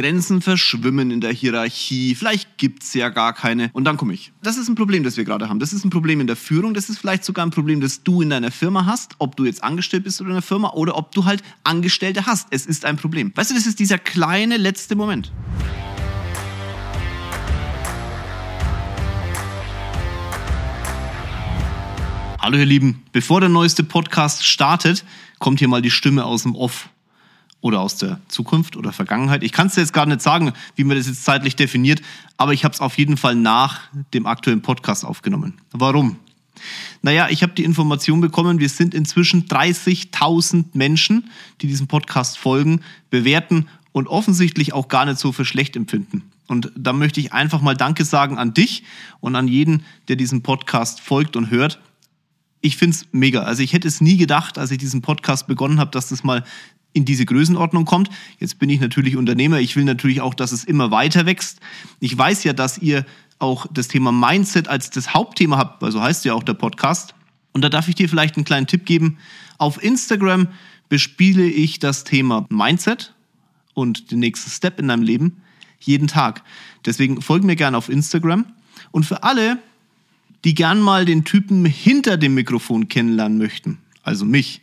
Grenzen verschwimmen in der Hierarchie, vielleicht gibt es ja gar keine. Und dann komme ich. Das ist ein Problem, das wir gerade haben. Das ist ein Problem in der Führung, das ist vielleicht sogar ein Problem, das du in deiner Firma hast, ob du jetzt angestellt bist oder in der Firma oder ob du halt Angestellte hast. Es ist ein Problem. Weißt du, das ist dieser kleine letzte Moment. Hallo ihr Lieben, bevor der neueste Podcast startet, kommt hier mal die Stimme aus dem Off oder aus der Zukunft oder Vergangenheit. Ich kann es jetzt gar nicht sagen, wie man das jetzt zeitlich definiert, aber ich habe es auf jeden Fall nach dem aktuellen Podcast aufgenommen. Warum? Naja, ich habe die Information bekommen, wir sind inzwischen 30.000 Menschen, die diesem Podcast folgen, bewerten und offensichtlich auch gar nicht so für schlecht empfinden. Und da möchte ich einfach mal Danke sagen an dich und an jeden, der diesem Podcast folgt und hört ich finde es mega. Also ich hätte es nie gedacht, als ich diesen Podcast begonnen habe, dass das mal in diese Größenordnung kommt. Jetzt bin ich natürlich Unternehmer. Ich will natürlich auch, dass es immer weiter wächst. Ich weiß ja, dass ihr auch das Thema Mindset als das Hauptthema habt, weil so heißt ja auch der Podcast. Und da darf ich dir vielleicht einen kleinen Tipp geben. Auf Instagram bespiele ich das Thema Mindset und den nächsten Step in deinem Leben jeden Tag. Deswegen folg mir gerne auf Instagram. Und für alle, die gern mal den Typen hinter dem Mikrofon kennenlernen möchten, also mich,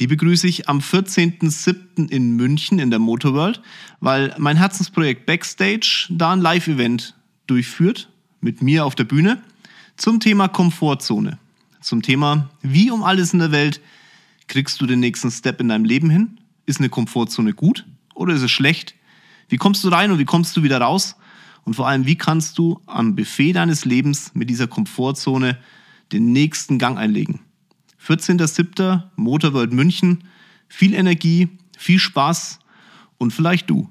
die begrüße ich am 14.07. in München in der Motorworld, weil mein Herzensprojekt Backstage da ein Live-Event durchführt, mit mir auf der Bühne, zum Thema Komfortzone. Zum Thema, wie um alles in der Welt kriegst du den nächsten Step in deinem Leben hin? Ist eine Komfortzone gut oder ist es schlecht? Wie kommst du rein und wie kommst du wieder raus? Und vor allem, wie kannst du am Buffet deines Lebens mit dieser Komfortzone den nächsten Gang einlegen? 14.07. Motorworld München. Viel Energie, viel Spaß und vielleicht du.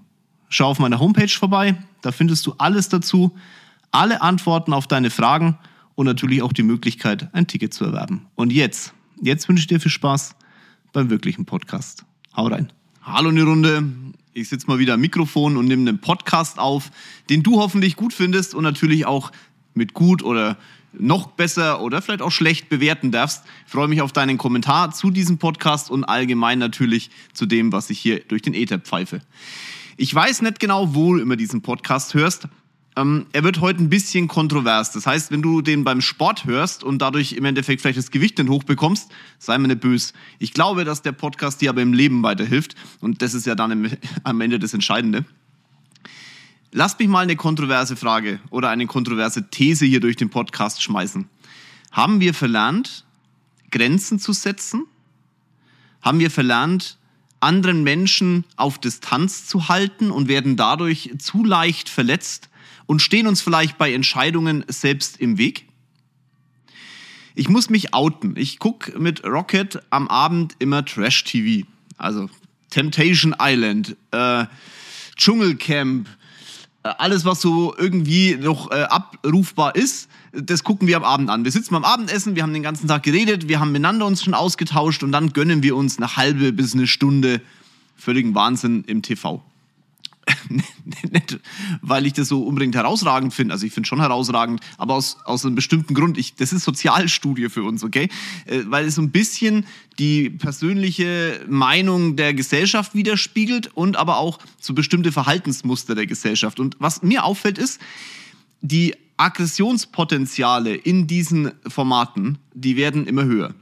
Schau auf meiner Homepage vorbei, da findest du alles dazu, alle Antworten auf deine Fragen und natürlich auch die Möglichkeit, ein Ticket zu erwerben. Und jetzt, jetzt wünsche ich dir viel Spaß beim wirklichen Podcast. Hau rein. Hallo in die Runde. Ich sitze mal wieder am Mikrofon und nehme einen Podcast auf, den du hoffentlich gut findest und natürlich auch mit gut oder noch besser oder vielleicht auch schlecht bewerten darfst. Ich freue mich auf deinen Kommentar zu diesem Podcast und allgemein natürlich zu dem, was ich hier durch den Ether pfeife. Ich weiß nicht genau, wo du immer diesen Podcast hörst, ähm, er wird heute ein bisschen kontrovers. Das heißt, wenn du den beim Sport hörst und dadurch im Endeffekt vielleicht das Gewicht nicht hochbekommst, sei mir nicht böse. Ich glaube, dass der Podcast dir aber im Leben weiterhilft und das ist ja dann im, am Ende das Entscheidende. Lass mich mal eine kontroverse Frage oder eine kontroverse These hier durch den Podcast schmeißen. Haben wir verlernt, Grenzen zu setzen? Haben wir verlernt, anderen Menschen auf Distanz zu halten und werden dadurch zu leicht verletzt? und stehen uns vielleicht bei Entscheidungen selbst im Weg? Ich muss mich outen. Ich gucke mit Rocket am Abend immer Trash-TV. Also Temptation Island, äh, Dschungelcamp, alles, was so irgendwie noch äh, abrufbar ist, das gucken wir am Abend an. Wir sitzen beim Abendessen, wir haben den ganzen Tag geredet, wir haben miteinander uns schon ausgetauscht und dann gönnen wir uns eine halbe bis eine Stunde völligen Wahnsinn im TV. Nicht, weil ich das so unbedingt herausragend finde. Also ich finde schon herausragend, aber aus, aus einem bestimmten Grund. Ich, das ist Sozialstudie für uns, okay? Äh, weil es so ein bisschen die persönliche Meinung der Gesellschaft widerspiegelt und aber auch so bestimmte Verhaltensmuster der Gesellschaft. Und was mir auffällt ist, die Aggressionspotenziale in diesen Formaten, die werden immer höher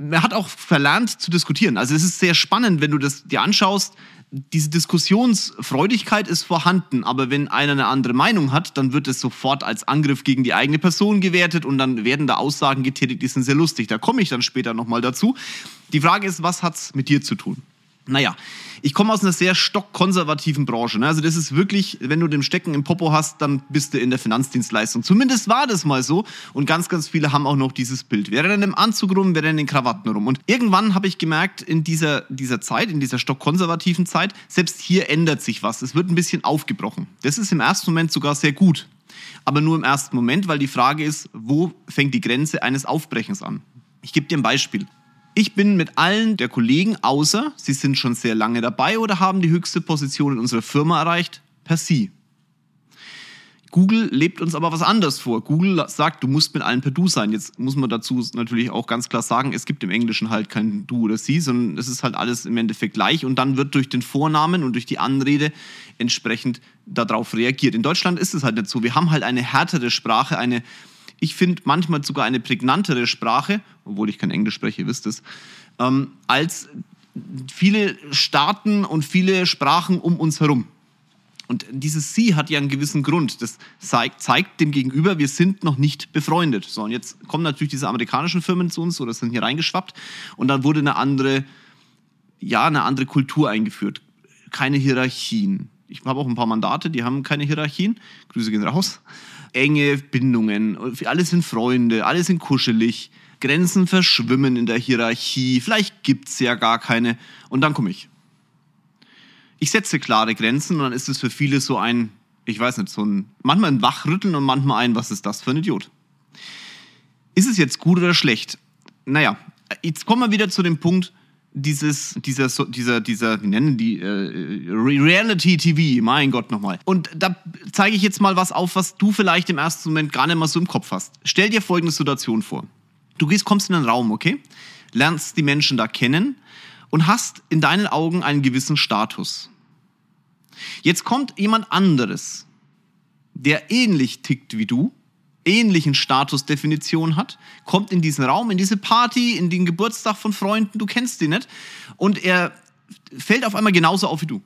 man hat auch verlernt zu diskutieren. Also es ist sehr spannend, wenn du das dir anschaust, diese Diskussionsfreudigkeit ist vorhanden, aber wenn einer eine andere Meinung hat, dann wird es sofort als Angriff gegen die eigene Person gewertet und dann werden da Aussagen getätigt, die sind sehr lustig. Da komme ich dann später nochmal dazu. Die Frage ist, was hat's mit dir zu tun? Naja, ich komme aus einer sehr stockkonservativen Branche. Ne? Also das ist wirklich, wenn du den Stecken im Popo hast, dann bist du in der Finanzdienstleistung. Zumindest war das mal so. Und ganz, ganz viele haben auch noch dieses Bild. Wir rennen im Anzug rum, wir rennen in Krawatten rum. Und irgendwann habe ich gemerkt, in dieser, dieser Zeit, in dieser stockkonservativen Zeit, selbst hier ändert sich was. Es wird ein bisschen aufgebrochen. Das ist im ersten Moment sogar sehr gut. Aber nur im ersten Moment, weil die Frage ist, wo fängt die Grenze eines Aufbrechens an? Ich gebe dir ein Beispiel. Ich bin mit allen der Kollegen, außer sie sind schon sehr lange dabei oder haben die höchste Position in unserer Firma erreicht, per Sie. Google lebt uns aber was anderes vor. Google sagt, du musst mit allen per Du sein. Jetzt muss man dazu natürlich auch ganz klar sagen, es gibt im Englischen halt kein Du oder Sie, sondern es ist halt alles im Endeffekt gleich und dann wird durch den Vornamen und durch die Anrede entsprechend darauf reagiert. In Deutschland ist es halt nicht so. Wir haben halt eine härtere Sprache, eine, ich finde manchmal sogar eine prägnantere Sprache, obwohl ich kein Englisch spreche, wisst es, ähm, als viele Staaten und viele Sprachen um uns herum. Und dieses Sie hat ja einen gewissen Grund. Das zeigt, zeigt, dem Gegenüber, wir sind noch nicht befreundet. So, und jetzt kommen natürlich diese amerikanischen Firmen zu uns oder sind hier reingeschwappt. Und dann wurde eine andere, ja, eine andere Kultur eingeführt. Keine Hierarchien. Ich habe auch ein paar Mandate, die haben keine Hierarchien. Grüße gehen raus. Enge Bindungen. Alle sind Freunde, alle sind kuschelig. Grenzen verschwimmen in der Hierarchie. Vielleicht gibt es ja gar keine. Und dann komme ich ich setze klare Grenzen und dann ist es für viele so ein, ich weiß nicht, so ein, manchmal ein Wachrütteln und manchmal ein, was ist das für ein Idiot? Ist es jetzt gut oder schlecht? Naja, jetzt kommen wir wieder zu dem Punkt, dieses, dieser, dieser, dieser, wie nennen die, äh, Reality TV, mein Gott nochmal. Und da zeige ich jetzt mal was auf, was du vielleicht im ersten Moment gar nicht mal so im Kopf hast. Stell dir folgende Situation vor. Du gehst, kommst in einen Raum, okay? Lernst die Menschen da kennen und hast in deinen Augen einen gewissen Status. Jetzt kommt jemand anderes, der ähnlich tickt wie du, ähnlichen Statusdefinition hat, kommt in diesen Raum, in diese Party, in den Geburtstag von Freunden, du kennst ihn nicht, und er fällt auf einmal genauso auf wie du.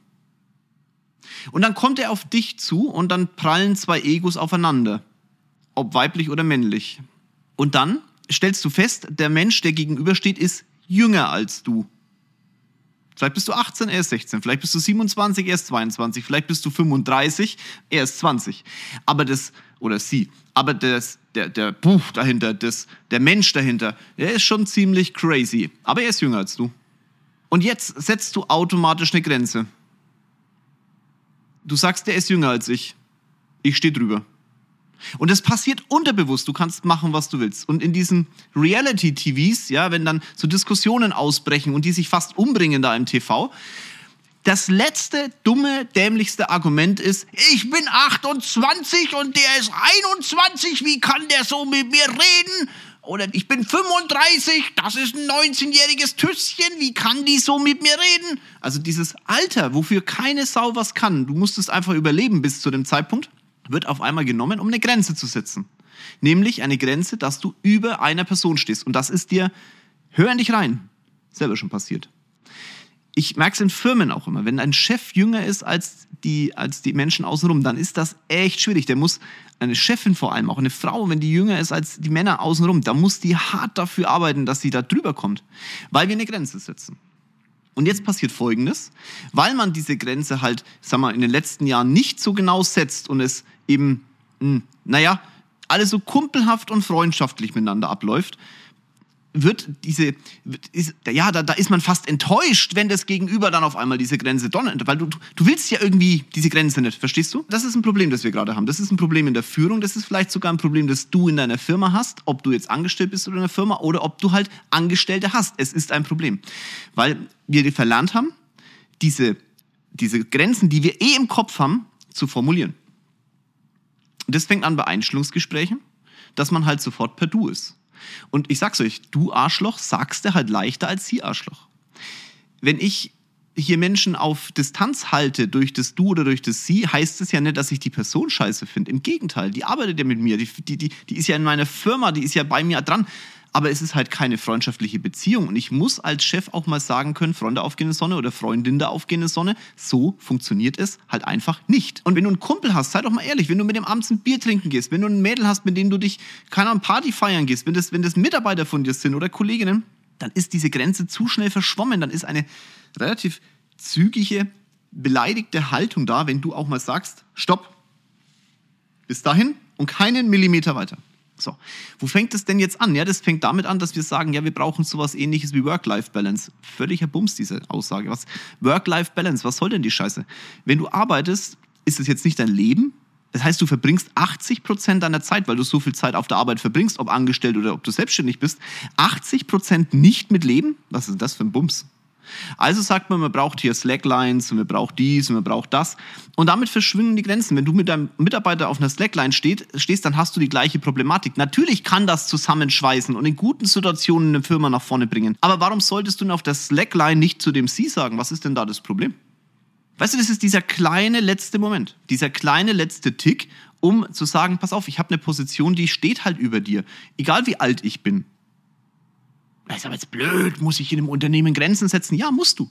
Und dann kommt er auf dich zu und dann prallen zwei Egos aufeinander, ob weiblich oder männlich. Und dann stellst du fest, der Mensch, der gegenübersteht, ist jünger als du. Vielleicht bist du 18, er ist 16. Vielleicht bist du 27, er ist 22. Vielleicht bist du 35, er ist 20. Aber das, oder sie, aber das, der, der Buch dahinter, das, der Mensch dahinter, der ist schon ziemlich crazy. Aber er ist jünger als du. Und jetzt setzt du automatisch eine Grenze. Du sagst, der ist jünger als ich. Ich stehe drüber. Und das passiert unterbewusst. Du kannst machen, was du willst. Und in diesen Reality-TVs, ja, wenn dann so Diskussionen ausbrechen und die sich fast umbringen da im TV, das letzte dumme, dämlichste Argument ist, ich bin 28 und der ist 21, wie kann der so mit mir reden? Oder ich bin 35, das ist ein 19-jähriges Tüsschen, wie kann die so mit mir reden? Also dieses Alter, wofür keine Sau was kann. Du musstest einfach überleben bis zu dem Zeitpunkt wird auf einmal genommen, um eine Grenze zu setzen. Nämlich eine Grenze, dass du über einer Person stehst. Und das ist dir, hör in dich rein, selber schon passiert. Ich merke es in Firmen auch immer. Wenn ein Chef jünger ist als die, als die Menschen außenrum, dann ist das echt schwierig. Der muss, eine Chefin vor allem, auch eine Frau, wenn die jünger ist als die Männer außenrum, da muss die hart dafür arbeiten, dass sie da drüber kommt. Weil wir eine Grenze setzen. Und jetzt passiert Folgendes, weil man diese Grenze halt, sag mal, in den letzten Jahren nicht so genau setzt und es eben, mh, hm, naja, alles so kumpelhaft und freundschaftlich miteinander abläuft, wird diese, ist, ja, da, da ist man fast enttäuscht, wenn das Gegenüber dann auf einmal diese Grenze donnert, weil du, du willst ja irgendwie diese Grenze nicht, verstehst du? Das ist ein Problem, das wir gerade haben. Das ist ein Problem in der Führung, das ist vielleicht sogar ein Problem, das du in deiner Firma hast, ob du jetzt angestellt bist oder in der Firma oder ob du halt Angestellte hast. Es ist ein Problem, weil wir verlernt haben, diese, diese Grenzen, die wir eh im Kopf haben, zu formulieren. Und das fängt an bei Einstellungsgesprächen, dass man halt sofort per Du ist. Und ich sag's euch, du Arschloch sagst du halt leichter als sie Arschloch. Wenn ich hier Menschen auf Distanz halte durch das Du oder durch das Sie, heißt es ja nicht, dass ich die Person scheiße finde. Im Gegenteil, die arbeitet ja mit mir, die, die, die, die ist ja in meiner Firma, die ist ja bei mir dran aber es ist halt keine freundschaftliche Beziehung. Und ich muss als Chef auch mal sagen können, Freunde aufgehende Sonne oder Freundin der aufgehende Sonne, so funktioniert es halt einfach nicht. Und wenn du einen Kumpel hast, sei doch mal ehrlich, wenn du mit dem abends ein Bier trinken gehst, wenn du ein Mädel hast, mit dem du dich, keine Ahnung, Party feiern gehst, wenn das, wenn das Mitarbeiter von dir sind oder Kolleginnen, dann ist diese Grenze zu schnell verschwommen. Dann ist eine relativ zügige, beleidigte Haltung da, wenn du auch mal sagst, stopp, bis dahin und keinen Millimeter weiter. So, wo fängt es denn jetzt an? Ja, das fängt damit an, dass wir sagen, ja, wir brauchen sowas ähnliches wie Work-Life-Balance. Völliger Bums, diese Aussage. Was? Work-Life-Balance, was soll denn die Scheiße? Wenn du arbeitest, ist es jetzt nicht dein Leben? Das heißt, du verbringst 80 Prozent deiner Zeit, weil du so viel Zeit auf der Arbeit verbringst, ob angestellt oder ob du selbstständig bist, 80 Prozent nicht mit Leben? Was ist das für ein Bums? Also sagt man, man braucht hier Slacklines und man braucht dies und man braucht das. Und damit verschwinden die Grenzen. Wenn du mit deinem Mitarbeiter auf einer Slackline steht, stehst, dann hast du die gleiche Problematik. Natürlich kann das zusammenschweißen und in guten Situationen eine Firma nach vorne bringen. Aber warum solltest du auf der Slackline nicht zu dem Sie sagen? Was ist denn da das Problem? Weißt du, das ist dieser kleine letzte Moment, dieser kleine letzte Tick, um zu sagen, pass auf, ich habe eine Position, die steht halt über dir, egal wie alt ich bin. Das ist aber jetzt blöd, muss ich in einem Unternehmen Grenzen setzen? Ja, musst du.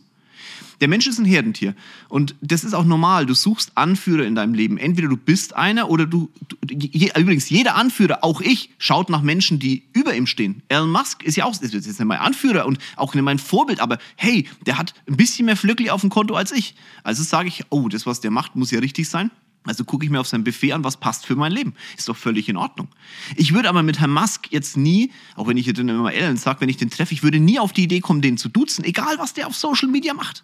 Der Mensch ist ein Herdentier und das ist auch normal. Du suchst Anführer in deinem Leben. Entweder du bist einer oder du, du je, übrigens jeder Anführer, auch ich, schaut nach Menschen, die über ihm stehen. Elon Musk ist ja auch ist jetzt nicht mein Anführer und auch nicht mein Vorbild, aber hey, der hat ein bisschen mehr Flöckli auf dem Konto als ich. Also sage ich, oh, das was der macht, muss ja richtig sein. Also gucke ich mir auf sein Buffet an, was passt für mein Leben. Ist doch völlig in Ordnung. Ich würde aber mit Herrn Musk jetzt nie, auch wenn ich hier immer Ellen sage, wenn ich den treffe, ich würde nie auf die Idee kommen, den zu duzen, egal was der auf Social Media macht.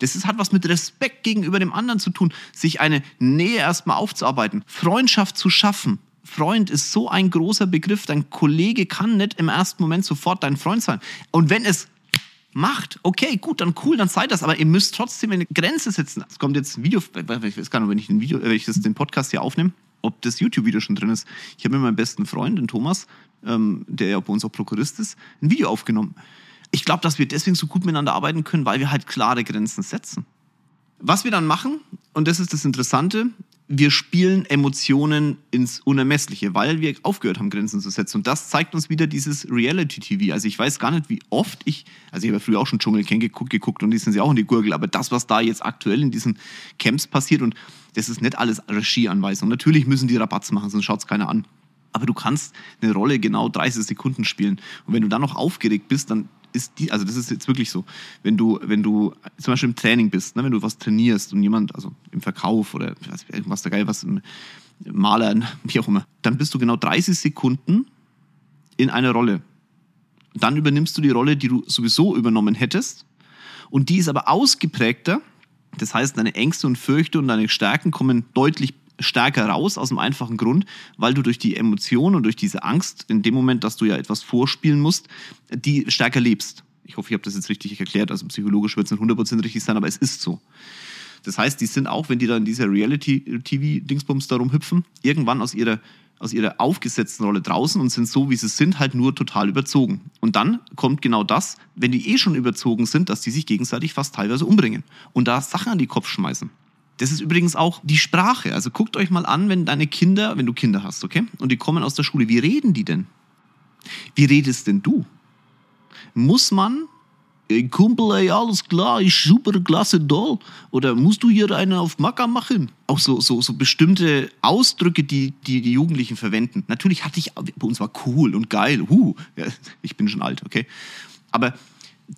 Das ist, hat was mit Respekt gegenüber dem anderen zu tun, sich eine Nähe erstmal aufzuarbeiten, Freundschaft zu schaffen. Freund ist so ein großer Begriff. Dein Kollege kann nicht im ersten Moment sofort dein Freund sein. Und wenn es macht, okay, gut, dann cool, dann seid das, aber ihr müsst trotzdem eine Grenze setzen. Es kommt jetzt ein Video, ich weiß gar nicht, wenn ich, ein Video, wenn ich das, den Podcast hier aufnehme, ob das YouTube-Video schon drin ist. Ich habe mit meinem besten Freund, den Thomas, ähm, der ja bei uns auch Prokurist ist, ein Video aufgenommen. Ich glaube, dass wir deswegen so gut miteinander arbeiten können, weil wir halt klare Grenzen setzen. Was wir dann machen, und das ist das Interessante, wir spielen Emotionen ins Unermessliche, weil wir aufgehört haben, Grenzen zu setzen. Und das zeigt uns wieder dieses Reality-TV. Also ich weiß gar nicht, wie oft ich, also ich habe ja früher auch schon Dschungelcamp geguckt, geguckt und die sind ja auch in die Gurgel, aber das, was da jetzt aktuell in diesen Camps passiert und das ist nicht alles Regieanweisung. Natürlich müssen die Rabatz machen, sonst schaut es keiner an. Aber du kannst eine Rolle genau 30 Sekunden spielen. Und wenn du dann noch aufgeregt bist, dann ist die, also das ist jetzt wirklich so, wenn du, wenn du zum Beispiel im Training bist, ne, wenn du was trainierst und jemand, also im Verkauf oder irgendwas da geil, was im Malern, wie auch immer, dann bist du genau 30 Sekunden in einer Rolle. Dann übernimmst du die Rolle, die du sowieso übernommen hättest. Und die ist aber ausgeprägter. Das heißt, deine Ängste und Fürchte und deine Stärken kommen deutlich stärker raus, aus dem einfachen Grund, weil du durch die Emotion und durch diese Angst, in dem Moment, dass du ja etwas vorspielen musst, die stärker lebst. Ich hoffe, ich habe das jetzt richtig erklärt. Also psychologisch wird es nicht 100% richtig sein, aber es ist so. Das heißt, die sind auch, wenn die da in dieser Reality-TV-Dingsbums da rumhüpfen, irgendwann aus ihrer, aus ihrer aufgesetzten Rolle draußen und sind so, wie sie sind, halt nur total überzogen. Und dann kommt genau das, wenn die eh schon überzogen sind, dass die sich gegenseitig fast teilweise umbringen und da Sachen an die Kopf schmeißen. Das ist übrigens auch die Sprache. Also guckt euch mal an, wenn deine Kinder, wenn du Kinder hast, okay? Und die kommen aus der Schule, wie reden die denn? Wie redest denn du? Muss man, ey, Kumpel, ey, alles klar, ist super, klasse, doll. Oder musst du hier einen auf Macker machen? Auch so, so, so bestimmte Ausdrücke, die, die die Jugendlichen verwenden. Natürlich hatte ich, bei uns war cool und geil. Huh, ja, ich bin schon alt, okay? Aber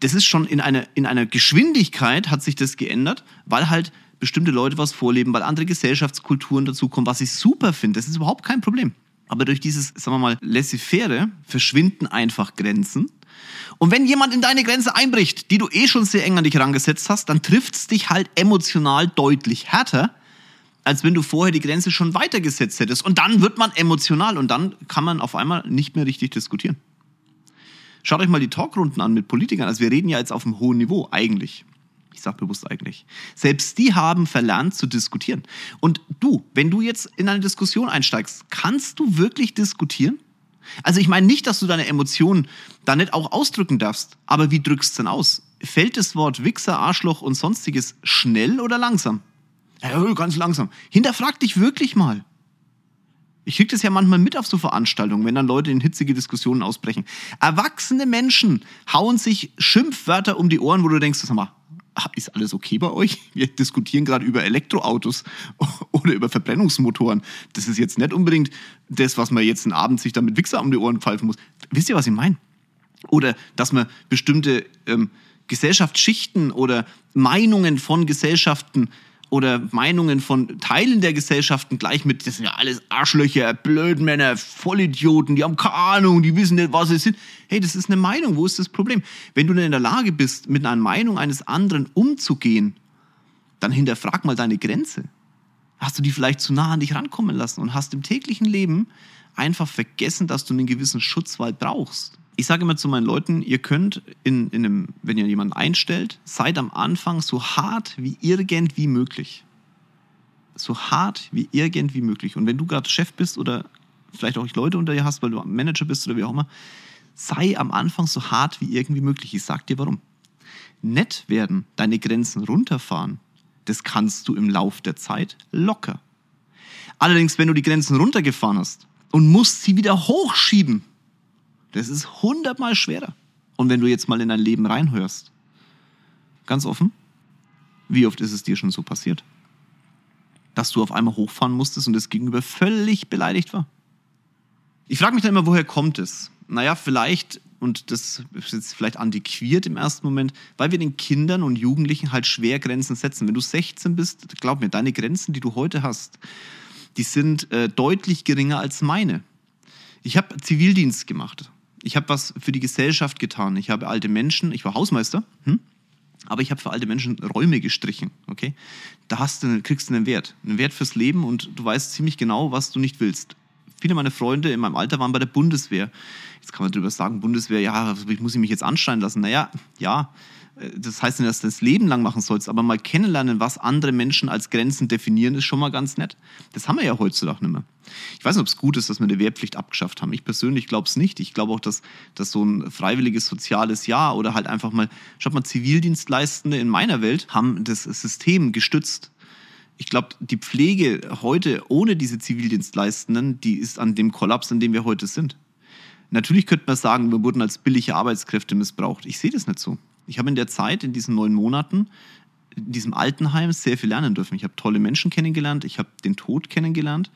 das ist schon in einer, in einer Geschwindigkeit hat sich das geändert, weil halt bestimmte Leute was vorleben, weil andere Gesellschaftskulturen dazukommen, was ich super finde. Das ist überhaupt kein Problem. Aber durch dieses, sagen wir mal, laissez-faire verschwinden einfach Grenzen. Und wenn jemand in deine Grenze einbricht, die du eh schon sehr eng an dich herangesetzt hast, dann trifft es dich halt emotional deutlich härter, als wenn du vorher die Grenze schon weitergesetzt hättest. Und dann wird man emotional und dann kann man auf einmal nicht mehr richtig diskutieren. Schaut euch mal die Talkrunden an mit Politikern. Also wir reden ja jetzt auf einem hohen Niveau eigentlich. Ich sage bewusst eigentlich. Selbst die haben verlernt zu diskutieren. Und du, wenn du jetzt in eine Diskussion einsteigst, kannst du wirklich diskutieren? Also ich meine nicht, dass du deine Emotionen da nicht auch ausdrücken darfst, aber wie drückst du denn aus? Fällt das Wort Wichser, Arschloch und sonstiges schnell oder langsam? Ja, ganz langsam. Hinterfrag dich wirklich mal. Ich kriege das ja manchmal mit auf so Veranstaltungen, wenn dann Leute in hitzige Diskussionen ausbrechen. Erwachsene Menschen hauen sich Schimpfwörter um die Ohren, wo du denkst, sag mal, ist alles okay bei euch? Wir diskutieren gerade über Elektroautos oder über Verbrennungsmotoren. Das ist jetzt nicht unbedingt das, was man jetzt einen Abend sich damit Wichser um die Ohren pfeifen muss. Wisst ihr, was ich meine? Oder dass man bestimmte ähm, Gesellschaftsschichten oder Meinungen von Gesellschaften oder Meinungen von Teilen der Gesellschaften gleich mit, das sind ja alles Arschlöcher, Blödmänner, Vollidioten, die haben keine Ahnung, die wissen nicht, was sie sind. Hey, das ist eine Meinung, wo ist das Problem? Wenn du nicht in der Lage bist, mit einer Meinung eines anderen umzugehen, dann hinterfrag mal deine Grenze. Hast du die vielleicht zu nah an dich rankommen lassen und hast im täglichen Leben einfach vergessen, dass du einen gewissen Schutzwald brauchst Ich sage immer zu meinen Leuten, ihr könnt, in, in einem, wenn ihr jemanden einstellt, seid am Anfang so hart wie irgendwie möglich. So hart wie irgendwie möglich. Und wenn du gerade Chef bist oder vielleicht auch Leute unter dir hast, weil du Manager bist oder wie auch immer, sei am Anfang so hart wie irgendwie möglich. Ich sag dir warum. Nett werden, deine Grenzen runterfahren, das kannst du im Lauf der Zeit locker. Allerdings, wenn du die Grenzen runtergefahren hast und musst sie wieder hochschieben, das ist hundertmal schwerer. Und wenn du jetzt mal in dein Leben reinhörst, ganz offen, wie oft ist es dir schon so passiert? Dass du auf einmal hochfahren musstest und das Gegenüber völlig beleidigt war. Ich frage mich dann immer, woher kommt es? Naja, vielleicht, und das ist jetzt vielleicht antiquiert im ersten Moment, weil wir den Kindern und Jugendlichen halt schwer Grenzen setzen. Wenn du 16 bist, glaub mir, deine Grenzen, die du heute hast, die sind äh, deutlich geringer als meine. Ich habe Zivildienst gemacht. Ich habe was für die Gesellschaft getan. Ich habe alte Menschen, ich war Hausmeister, hm? aber ich habe für alte Menschen Räume gestrichen. Okay? Da hast du, kriegst du einen Wert. Einen Wert fürs Leben und du weißt ziemlich genau, was du nicht willst viele meiner Freunde in meinem Alter waren bei der Bundeswehr. Jetzt kann man darüber sagen, Bundeswehr, ja, muss ich mich jetzt anschreien lassen? Naja, ja, das heißt nicht, dass du das Leben lang machen sollst, aber mal kennenlernen, was andere Menschen als Grenzen definieren, ist schon mal ganz nett. Das haben wir ja heutzutage nicht mehr. Ich weiß nicht, ob es gut ist, dass wir die Wehrpflicht abgeschafft haben. Ich persönlich glaube es nicht. Ich glaube auch, dass, dass so ein freiwilliges soziales Jahr oder halt einfach mal, schaut mal, Zivildienstleistende in meiner Welt haben das System gestützt ich glaube, die Pflege heute ohne diese Zivildienstleistenden, die ist an dem Kollaps, an dem wir heute sind. Natürlich könnte man sagen, wir wurden als billige Arbeitskräfte missbraucht. Ich sehe das nicht so. Ich habe in der Zeit, in diesen neun Monaten, in diesem Altenheim sehr viel lernen dürfen. Ich habe tolle Menschen kennengelernt, ich habe den Tod kennengelernt,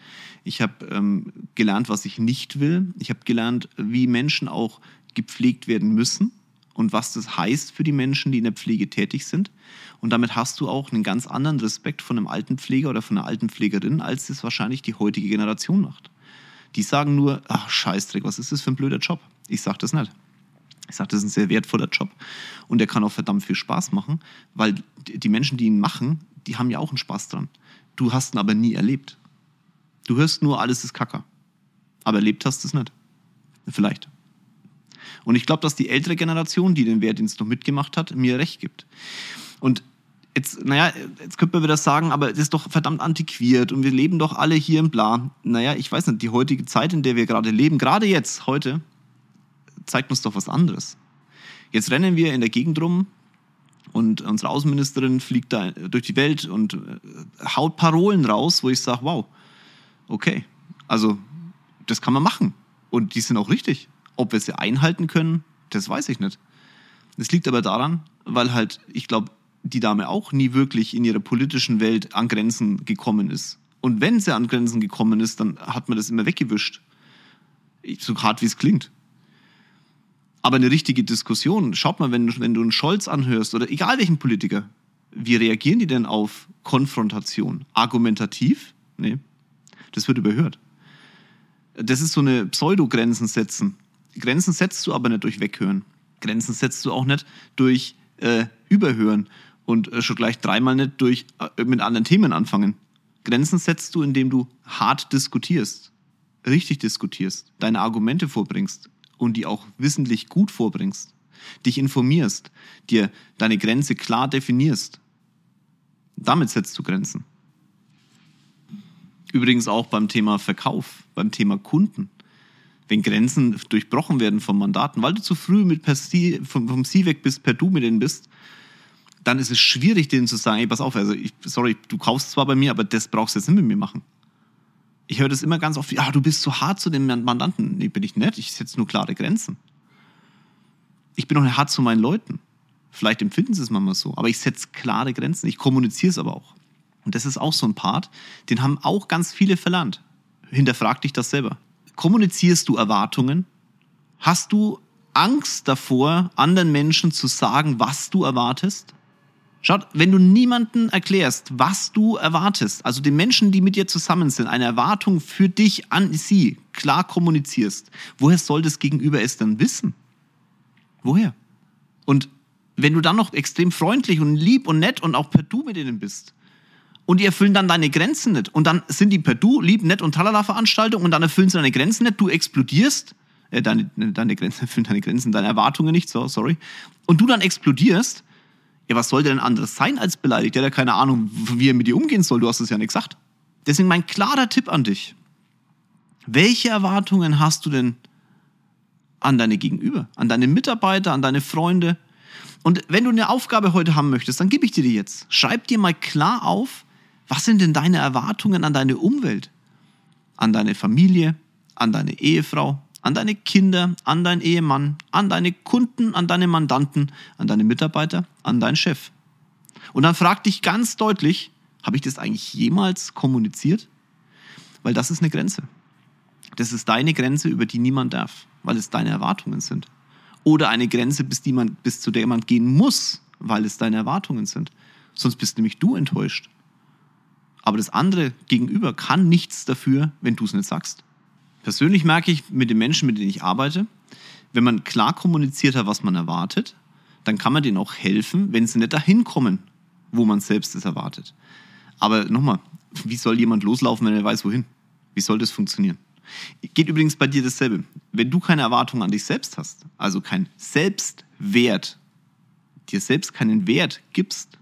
ich habe ähm, gelernt, was ich nicht will, ich habe gelernt, wie Menschen auch gepflegt werden müssen und was das heißt für die Menschen, die in der Pflege tätig sind. Und damit hast du auch einen ganz anderen Respekt von einem Altenpfleger oder von einer Altenpflegerin, als es wahrscheinlich die heutige Generation macht. Die sagen nur, ach Scheißdreck, was ist das für ein blöder Job? Ich sage das nicht. Ich sage, das ist ein sehr wertvoller Job und der kann auch verdammt viel Spaß machen, weil die Menschen, die ihn machen, die haben ja auch einen Spaß dran. Du hast ihn aber nie erlebt. Du hörst nur, alles ist Kacker. Aber erlebt hast du es nicht. Vielleicht. Und ich glaube, dass die ältere Generation, die den Wehrdienst noch mitgemacht hat, mir recht gibt. Und jetzt, naja, jetzt könnte man wieder sagen, aber es ist doch verdammt antiquiert und wir leben doch alle hier im Bla. Naja, ich weiß nicht, die heutige Zeit, in der wir gerade leben, gerade jetzt, heute, zeigt uns doch was anderes. Jetzt rennen wir in der Gegend rum und unsere Außenministerin fliegt da durch die Welt und äh, haut Parolen raus, wo ich sage, wow, okay, also das kann man machen und die sind auch richtig. Ob wir sie einhalten können, das weiß ich nicht. Das liegt aber daran, weil halt, ich glaube, die Dame auch nie wirklich in ihrer politischen Welt an Grenzen gekommen ist. Und wenn sie an Grenzen gekommen ist, dann hat man das immer weggewischt. So hart wie es klingt. Aber eine richtige Diskussion, schaut mal, wenn, wenn du einen Scholz anhörst oder egal welchen Politiker, wie reagieren die denn auf Konfrontation? Argumentativ? Nee, das wird überhört. Das ist so eine Pseudo-Grenzen setzen. Grenzen setzt du aber nicht durch Weghören. Grenzen setzt du auch nicht durch äh, Überhören und äh, schon gleich dreimal nicht durch äh, mit anderen Themen anfangen. Grenzen setzt du, indem du hart diskutierst, richtig diskutierst, deine Argumente vorbringst und die auch wissentlich gut vorbringst, dich informierst, dir deine Grenze klar definierst. Damit setzt du Grenzen. Übrigens auch beim Thema Verkauf, beim Thema Kunden wenn Grenzen durchbrochen werden von Mandaten, weil du zu früh mit per Sie, vom, vom Sie weg bist, per Du mit denen bist, dann ist es schwierig, denen zu sagen, ey, pass auf, also ich, sorry, du kaufst zwar bei mir, aber das brauchst du jetzt nicht mit mir machen. Ich höre das immer ganz oft, ja, du bist zu hart zu den Mandanten. Nee, bin ich nicht, ich setze nur klare Grenzen. Ich bin auch nicht hart zu meinen Leuten. Vielleicht empfinden sie es manchmal so, aber ich setze klare Grenzen. Ich kommuniziere es aber auch. Und das ist auch so ein Part, den haben auch ganz viele verlernt. Hinterfrag dich das selber. Kommunizierst du Erwartungen? Hast du Angst davor, anderen Menschen zu sagen, was du erwartest? Schaut, wenn du niemanden erklärst, was du erwartest, also den Menschen, die mit dir zusammen sind, eine Erwartung für dich an sie klar kommunizierst, woher soll das Gegenüber es dann wissen? Woher? Und wenn du dann noch extrem freundlich und lieb und nett und auch per Du mit ihnen bist, und die erfüllen dann deine Grenzen nicht. Und dann sind die per Du, lieb, nett und talala Veranstaltung und dann erfüllen sie deine Grenzen nicht. Du explodierst. äh, deine, deine Grenzen, erfüllen deine Grenzen, deine Erwartungen nicht, so, sorry. Und du dann explodierst, ja, was soll denn anderes sein als beleidigt? Der hat ja keine Ahnung, wie er mit dir umgehen soll, du hast es ja nicht gesagt. Deswegen mein klarer Tipp an dich. Welche Erwartungen hast du denn an deine Gegenüber, an deine Mitarbeiter, an deine Freunde? Und wenn du eine Aufgabe heute haben möchtest, dann gebe ich dir die jetzt. Schreib dir mal klar auf, was sind denn deine Erwartungen an deine Umwelt? An deine Familie, an deine Ehefrau, an deine Kinder, an deinen Ehemann, an deine Kunden, an deine Mandanten, an deine Mitarbeiter, an deinen Chef. Und dann frag dich ganz deutlich, habe ich das eigentlich jemals kommuniziert? Weil das ist eine Grenze. Das ist deine Grenze, über die niemand darf, weil es deine Erwartungen sind. Oder eine Grenze, bis, die man, bis zu der man gehen muss, weil es deine Erwartungen sind. Sonst bist nämlich du enttäuscht. Aber das andere gegenüber kann nichts dafür, wenn du es nicht sagst. Persönlich merke ich mit den Menschen, mit denen ich arbeite, wenn man klar kommuniziert hat, was man erwartet, dann kann man denen auch helfen, wenn sie nicht dahin kommen, wo man selbst es erwartet. Aber nochmal, wie soll jemand loslaufen, wenn er weiß, wohin? Wie soll das funktionieren? Geht übrigens bei dir dasselbe. Wenn du keine Erwartung an dich selbst hast, also kein Selbstwert, dir selbst keinen Wert gibst,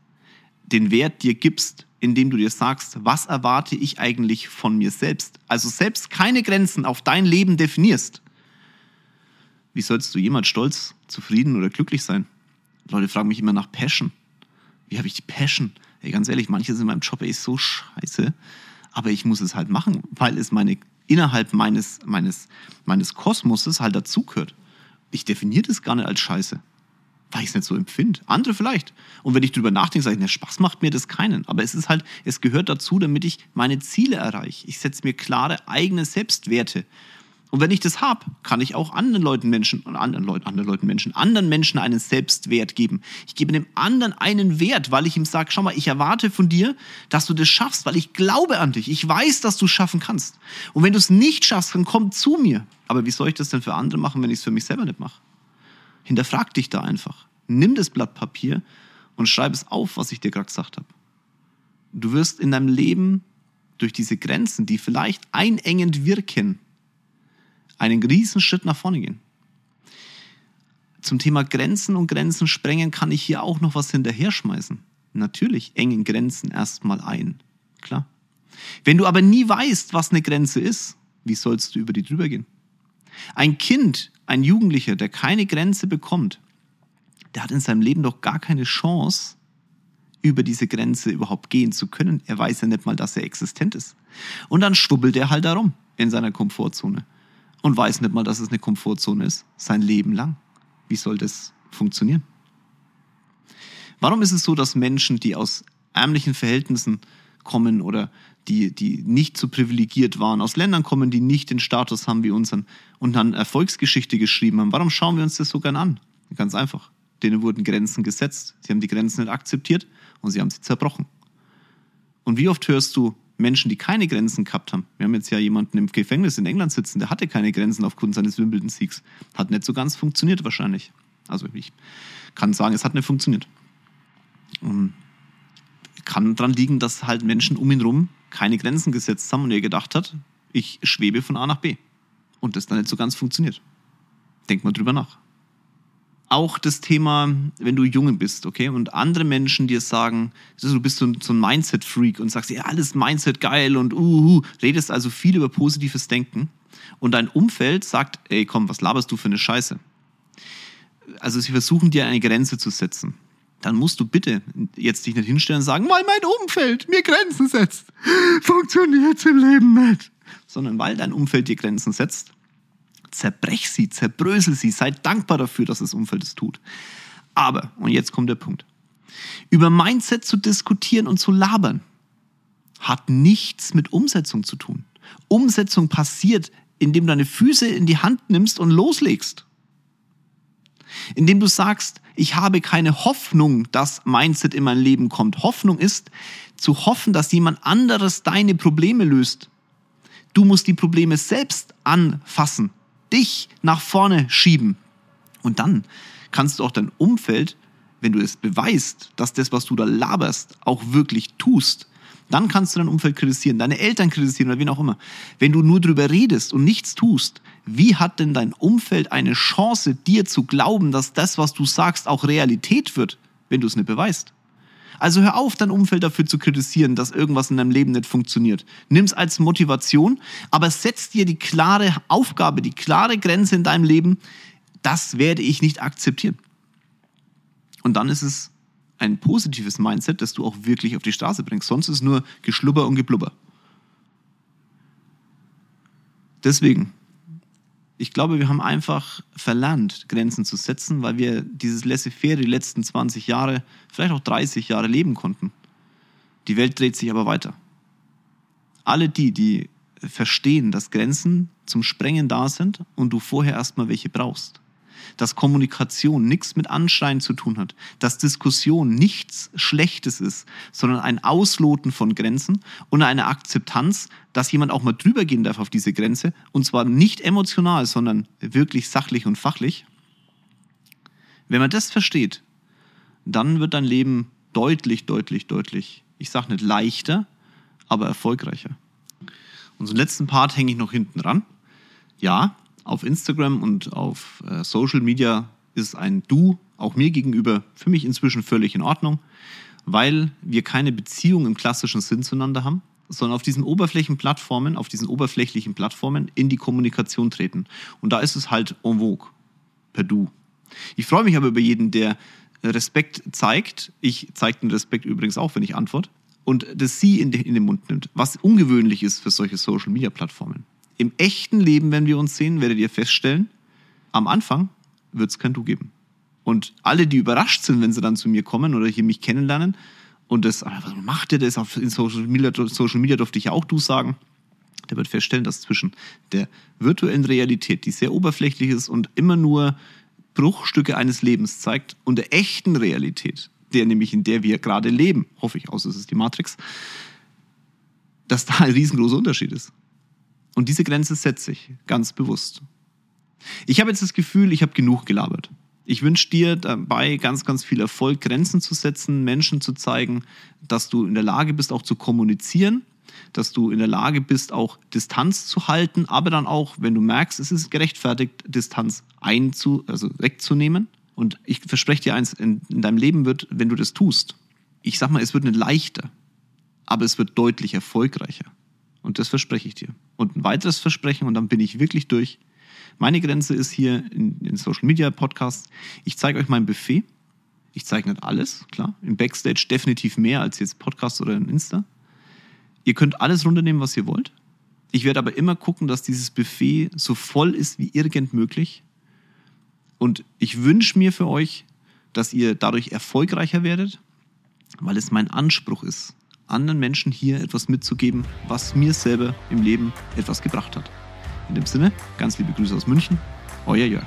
den Wert dir gibst, indem du dir sagst, was erwarte ich eigentlich von mir selbst? Also selbst keine Grenzen auf dein Leben definierst. Wie sollst du jemals stolz, zufrieden oder glücklich sein? Leute fragen mich immer nach Passion. Wie habe ich die Passion? Ey, ganz ehrlich, manches in meinem Job ist so scheiße, aber ich muss es halt machen, weil es meine innerhalb meines, meines, meines Kosmoses halt dazugehört. Ich definiere das gar nicht als Scheiße, weil ich es nicht so empfinde. Andere vielleicht. Und wenn ich drüber nachdenke, sage ich, ne, Spaß macht mir das keinen. Aber es ist halt, es gehört dazu, damit ich meine Ziele erreiche. Ich setze mir klare eigene Selbstwerte. Und wenn ich das habe, kann ich auch anderen Leuten Menschen, anderen Leuten, anderen Leuten Menschen, anderen Menschen einen Selbstwert geben. Ich gebe dem anderen einen Wert, weil ich ihm sage, schau mal, ich erwarte von dir, dass du das schaffst, weil ich glaube an dich. Ich weiß, dass du es schaffen kannst. Und wenn du es nicht schaffst, dann komm zu mir. Aber wie soll ich das denn für andere machen, wenn ich es für mich selber nicht mache? Hinterfrag dich da einfach. Nimm das Blatt Papier und schreib es auf, was ich dir gerade gesagt habe. Du wirst in deinem Leben durch diese Grenzen, die vielleicht einengend wirken, einen riesen Schritt nach vorne gehen. Zum Thema Grenzen und Grenzen sprengen kann ich hier auch noch was hinterher schmeißen. Natürlich engen Grenzen erstmal ein. Klar. Wenn du aber nie weißt, was eine Grenze ist, wie sollst du über die drüber gehen? Ein Kind, ein Jugendlicher, der keine Grenze bekommt, der hat in seinem Leben doch gar keine Chance, über diese Grenze überhaupt gehen zu können. Er weiß ja nicht mal, dass er existent ist. Und dann schwubbelt er halt darum in seiner Komfortzone und weiß nicht mal, dass es eine Komfortzone ist, sein Leben lang. Wie soll das funktionieren? Warum ist es so, dass Menschen, die aus ärmlichen Verhältnissen kommen oder die, die nicht so privilegiert waren, aus Ländern kommen, die nicht den Status haben wie unseren und dann Erfolgsgeschichte geschrieben haben, warum schauen wir uns das so gern an? Ganz einfach. Denen wurden Grenzen gesetzt. Sie haben die Grenzen nicht akzeptiert und sie haben sie zerbrochen. Und wie oft hörst du Menschen, die keine Grenzen gehabt haben. Wir haben jetzt ja jemanden im Gefängnis in England sitzen, der hatte keine Grenzen aufgrund seines Wimbledon-Siegs. Hat nicht so ganz funktioniert wahrscheinlich. Also ich kann sagen, es hat nicht funktioniert. Und kann daran liegen, dass halt Menschen um ihn herum keine Grenzen gesetzt haben und er gedacht hat, ich schwebe von A nach B. Und das dann nicht so ganz funktioniert. Denk mal drüber nach auch das Thema, wenn du Junge bist, okay, und andere Menschen dir sagen, du bist so ein, so ein Mindset-Freak und sagst, ja, alles Mindset geil und uhu, redest also viel über positives Denken und dein Umfeld sagt, ey, komm, was laberst du für eine Scheiße? Also sie versuchen dir eine Grenze zu setzen. Dann musst du bitte jetzt dich nicht hinstellen und sagen, weil mein Umfeld mir Grenzen setzt, funktioniert's im Leben nicht. Sondern weil dein Umfeld dir Grenzen setzt, Zerbrech sie, zerbrösel sie, sei dankbar dafür, dass das Umfeld es tut. Aber, und jetzt kommt der Punkt, über Mindset zu diskutieren und zu labern, hat nichts mit Umsetzung zu tun. Umsetzung passiert, indem du deine Füße in die Hand nimmst und loslegst. Indem du sagst, ich habe keine Hoffnung, dass Mindset in mein Leben kommt. Hoffnung ist zu hoffen, dass jemand anderes deine Probleme löst. Du musst die Probleme selbst anfassen dich nach vorne schieben. Und dann kannst du auch dein Umfeld, wenn du es beweist, dass das, was du da laberst, auch wirklich tust, dann kannst du dein Umfeld kritisieren, deine Eltern kritisieren oder wen auch immer. Wenn du nur drüber redest und nichts tust, wie hat denn dein Umfeld eine Chance, dir zu glauben, dass das, was du sagst, auch Realität wird, wenn du es nicht beweist? Also hör auf, dein Umfeld dafür zu kritisieren, dass irgendwas in deinem Leben nicht funktioniert. Nimm es als Motivation, aber setz dir die klare Aufgabe, die klare Grenze in deinem Leben, das werde ich nicht akzeptieren. Und dann ist es ein positives Mindset, das du auch wirklich auf die Straße bringst. Sonst ist es nur Geschlubber und Geblubber. Deswegen, ich glaube, wir haben einfach verlernt, Grenzen zu setzen, weil wir dieses Laissez-faire die letzten 20 Jahre, vielleicht auch 30 Jahre leben konnten. Die Welt dreht sich aber weiter. Alle die, die verstehen, dass Grenzen zum Sprengen da sind und du vorher erstmal welche brauchst, dass Kommunikation nichts mit Anschreien zu tun hat, dass Diskussion nichts Schlechtes ist, sondern ein Ausloten von Grenzen und eine Akzeptanz, dass jemand auch mal drüber gehen darf auf diese Grenze und zwar nicht emotional, sondern wirklich sachlich und fachlich. Wenn man das versteht, dann wird dein Leben deutlich, deutlich, deutlich, ich sage nicht leichter, aber erfolgreicher. Und so letzten Part hänge ich noch hinten dran. Ja, auf Instagram und auf äh, Social Media ist ein Du auch mir gegenüber für mich inzwischen völlig in Ordnung, weil wir keine Beziehung im klassischen Sinn zueinander haben, sondern auf diesen Oberflächenplattformen, auf diesen oberflächlichen Plattformen in die Kommunikation treten. Und da ist es halt en vogue, per Du. Ich freue mich aber über jeden, der Respekt zeigt. Ich zeige den Respekt übrigens auch, wenn ich antworte. Und das Sie in den Mund nimmt, was ungewöhnlich ist für solche Social-Media-Plattformen. Im echten Leben, wenn wir uns sehen, werdet ihr feststellen, am Anfang wird es kein Du geben. Und alle, die überrascht sind, wenn sie dann zu mir kommen oder hier mich kennenlernen und das, was macht ihr das? Auf in Social Media, Social Media durfte ich ja auch Du sagen. Der wird feststellen, dass zwischen der virtuellen Realität, die sehr oberflächlich ist und immer nur Bruchstücke eines Lebens zeigt, und der echten Realität, der nämlich in der wir gerade leben, hoffe ich, außer es ist die Matrix, dass da ein riesengroßer Unterschied ist. Und diese Grenze setze ich ganz bewusst. Ich habe jetzt das Gefühl, ich habe genug gelabert. Ich wünsche dir dabei ganz, ganz viel Erfolg, Grenzen zu setzen, Menschen zu zeigen, dass du in der Lage bist, auch zu kommunizieren, dass du in der Lage bist, auch Distanz zu halten, aber dann auch, wenn du merkst, es ist gerechtfertigt, Distanz einzu, also wegzunehmen. Und ich verspreche dir eins, in, in deinem Leben wird, wenn du das tust, ich sag mal, es wird nicht leichter, aber es wird deutlich erfolgreicher. Und das verspreche ich dir. Und ein weiteres Versprechen, und dann bin ich wirklich durch. Meine Grenze ist hier in, in Social Media Podcasts. Ich zeige euch mein Buffet. Ich zeige nicht alles, klar. Im Backstage definitiv mehr als jetzt Podcast oder in Insta. Ihr könnt alles runternehmen, was ihr wollt. Ich werde aber immer gucken, dass dieses Buffet so voll ist wie irgend möglich. Und ich wünsche mir für euch, dass ihr dadurch erfolgreicher werdet, weil es mein Anspruch ist, anderen Menschen hier etwas mitzugeben, was mir selber im Leben etwas gebracht hat. In dem Sinne, ganz liebe Grüße aus München, euer Jörg.